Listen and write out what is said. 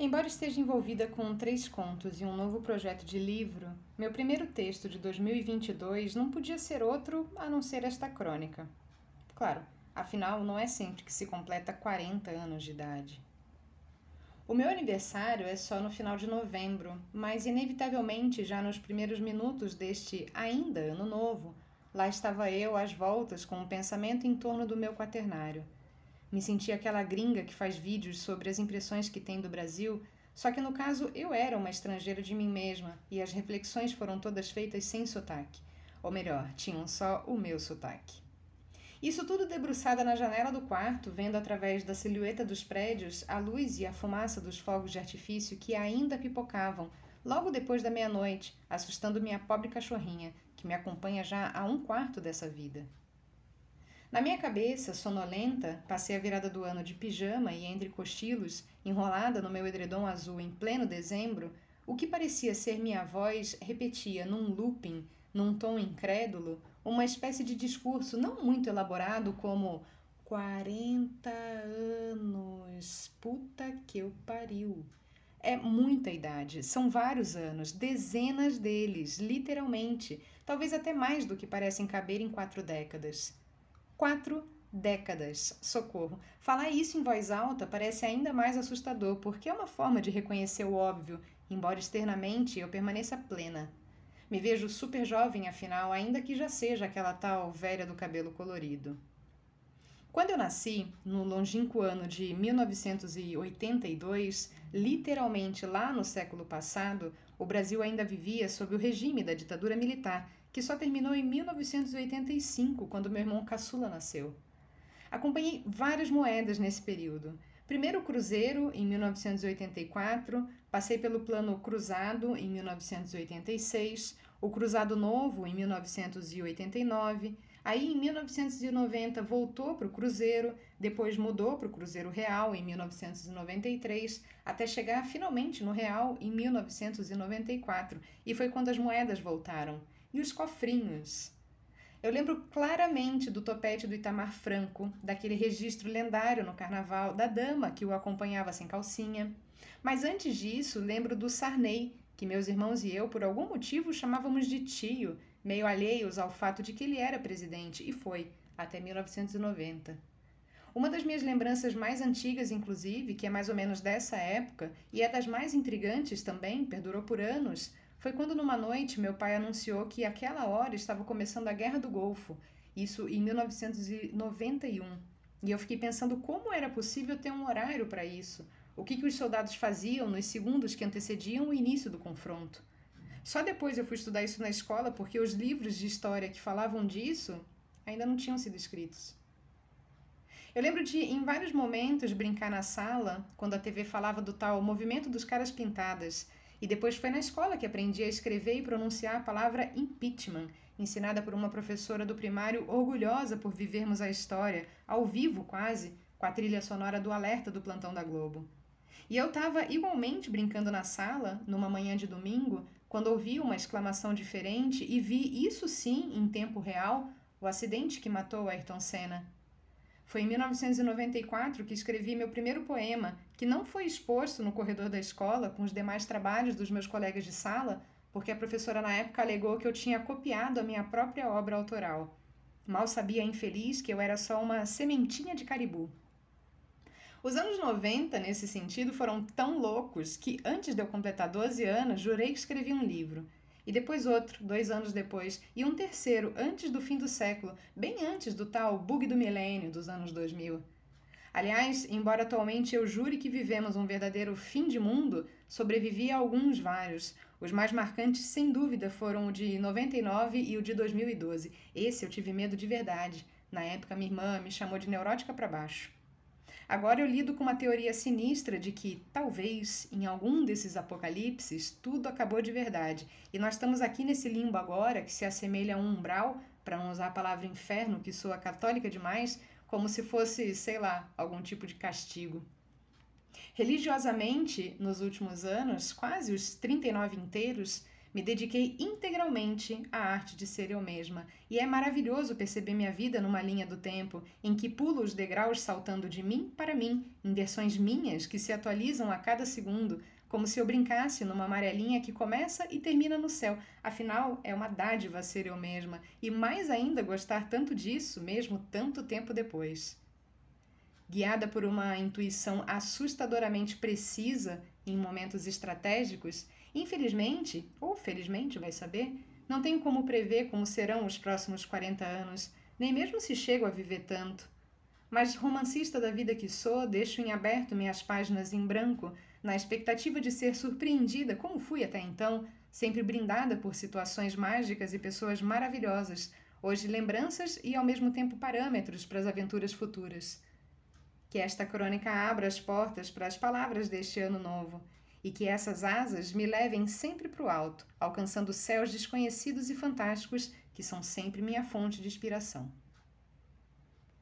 Embora esteja envolvida com três contos e um novo projeto de livro, meu primeiro texto de 2022 não podia ser outro a não ser esta crônica. Claro, afinal, não é sempre que se completa 40 anos de idade. O meu aniversário é só no final de novembro, mas inevitavelmente já nos primeiros minutos deste ainda ano novo, lá estava eu às voltas com um pensamento em torno do meu quaternário me senti aquela gringa que faz vídeos sobre as impressões que tem do Brasil, só que no caso eu era uma estrangeira de mim mesma e as reflexões foram todas feitas sem sotaque. Ou melhor, tinham só o meu sotaque. Isso tudo debruçada na janela do quarto, vendo através da silhueta dos prédios a luz e a fumaça dos fogos de artifício que ainda pipocavam logo depois da meia-noite, assustando minha pobre cachorrinha, que me acompanha já há um quarto dessa vida. Na minha cabeça, sonolenta, passei a virada do ano de pijama e entre cochilos, enrolada no meu edredom azul em pleno dezembro, o que parecia ser minha voz repetia num looping, num tom incrédulo, uma espécie de discurso não muito elaborado como 40 anos, puta que eu pariu. É muita idade, são vários anos, dezenas deles, literalmente, talvez até mais do que parecem caber em quatro décadas. Quatro décadas. Socorro. Falar isso em voz alta parece ainda mais assustador, porque é uma forma de reconhecer o óbvio, embora externamente eu permaneça plena. Me vejo super jovem, afinal, ainda que já seja aquela tal velha do cabelo colorido. Quando eu nasci, no longínquo ano de 1982, literalmente lá no século passado, o Brasil ainda vivia sob o regime da ditadura militar que só terminou em 1985, quando meu irmão caçula nasceu. Acompanhei várias moedas nesse período. Primeiro o Cruzeiro, em 1984, passei pelo Plano Cruzado, em 1986, o Cruzado Novo, em 1989. Aí, em 1990, voltou para o Cruzeiro, depois mudou para o Cruzeiro Real, em 1993, até chegar finalmente no Real, em 1994. E foi quando as moedas voltaram e os cofrinhos. Eu lembro claramente do topete do Itamar Franco, daquele registro lendário no carnaval da dama que o acompanhava sem calcinha. Mas antes disso, lembro do Sarney, que meus irmãos e eu, por algum motivo, chamávamos de tio, meio alheios ao fato de que ele era presidente, e foi, até 1990. Uma das minhas lembranças mais antigas, inclusive, que é mais ou menos dessa época, e é das mais intrigantes também, perdurou por anos, foi quando numa noite meu pai anunciou que aquela hora estava começando a Guerra do Golfo, isso em 1991. E eu fiquei pensando como era possível ter um horário para isso. O que, que os soldados faziam nos segundos que antecediam o início do confronto. Só depois eu fui estudar isso na escola porque os livros de história que falavam disso ainda não tinham sido escritos. Eu lembro de, em vários momentos, brincar na sala, quando a TV falava do tal movimento dos caras pintadas, e depois foi na escola que aprendi a escrever e pronunciar a palavra impeachment, ensinada por uma professora do primário orgulhosa por vivermos a história, ao vivo quase, com a trilha sonora do alerta do plantão da Globo. E eu estava igualmente brincando na sala, numa manhã de domingo, quando ouvi uma exclamação diferente e vi, isso sim, em tempo real, o acidente que matou Ayrton Senna. Foi em 1994 que escrevi meu primeiro poema, que não foi exposto no corredor da escola com os demais trabalhos dos meus colegas de sala, porque a professora na época alegou que eu tinha copiado a minha própria obra autoral. Mal sabia infeliz que eu era só uma sementinha de caribu. Os anos 90, nesse sentido, foram tão loucos que, antes de eu completar 12 anos, jurei que escrevi um livro e depois outro, dois anos depois, e um terceiro antes do fim do século, bem antes do tal bug do milênio dos anos 2000. Aliás, embora atualmente eu jure que vivemos um verdadeiro fim de mundo, sobrevivi a alguns vários. Os mais marcantes, sem dúvida, foram o de 99 e o de 2012. Esse eu tive medo de verdade. Na época, minha irmã me chamou de neurótica para baixo. Agora eu lido com uma teoria sinistra de que, talvez, em algum desses apocalipses, tudo acabou de verdade. E nós estamos aqui nesse limbo agora, que se assemelha a um umbral, para não usar a palavra inferno, que soa católica demais, como se fosse, sei lá, algum tipo de castigo. Religiosamente, nos últimos anos, quase os 39 inteiros, Me dediquei integralmente à arte de ser eu mesma, e é maravilhoso perceber minha vida numa linha do tempo em que pulo os degraus saltando de mim para mim, em versões minhas que se atualizam a cada segundo, como se eu brincasse numa amarelinha que começa e termina no céu. Afinal, é uma dádiva ser eu mesma, e mais ainda gostar tanto disso, mesmo tanto tempo depois. Guiada por uma intuição assustadoramente precisa em momentos estratégicos, Infelizmente, ou felizmente, vai saber, não tenho como prever como serão os próximos 40 anos, nem mesmo se chego a viver tanto. Mas, romancista da vida que sou, deixo em aberto minhas páginas em branco, na expectativa de ser surpreendida, como fui até então, sempre brindada por situações mágicas e pessoas maravilhosas, hoje lembranças e ao mesmo tempo parâmetros para as aventuras futuras. Que esta crônica abra as portas para as palavras deste ano novo e que essas asas me levem sempre para o alto, alcançando céus desconhecidos e fantásticos que são sempre minha fonte de inspiração.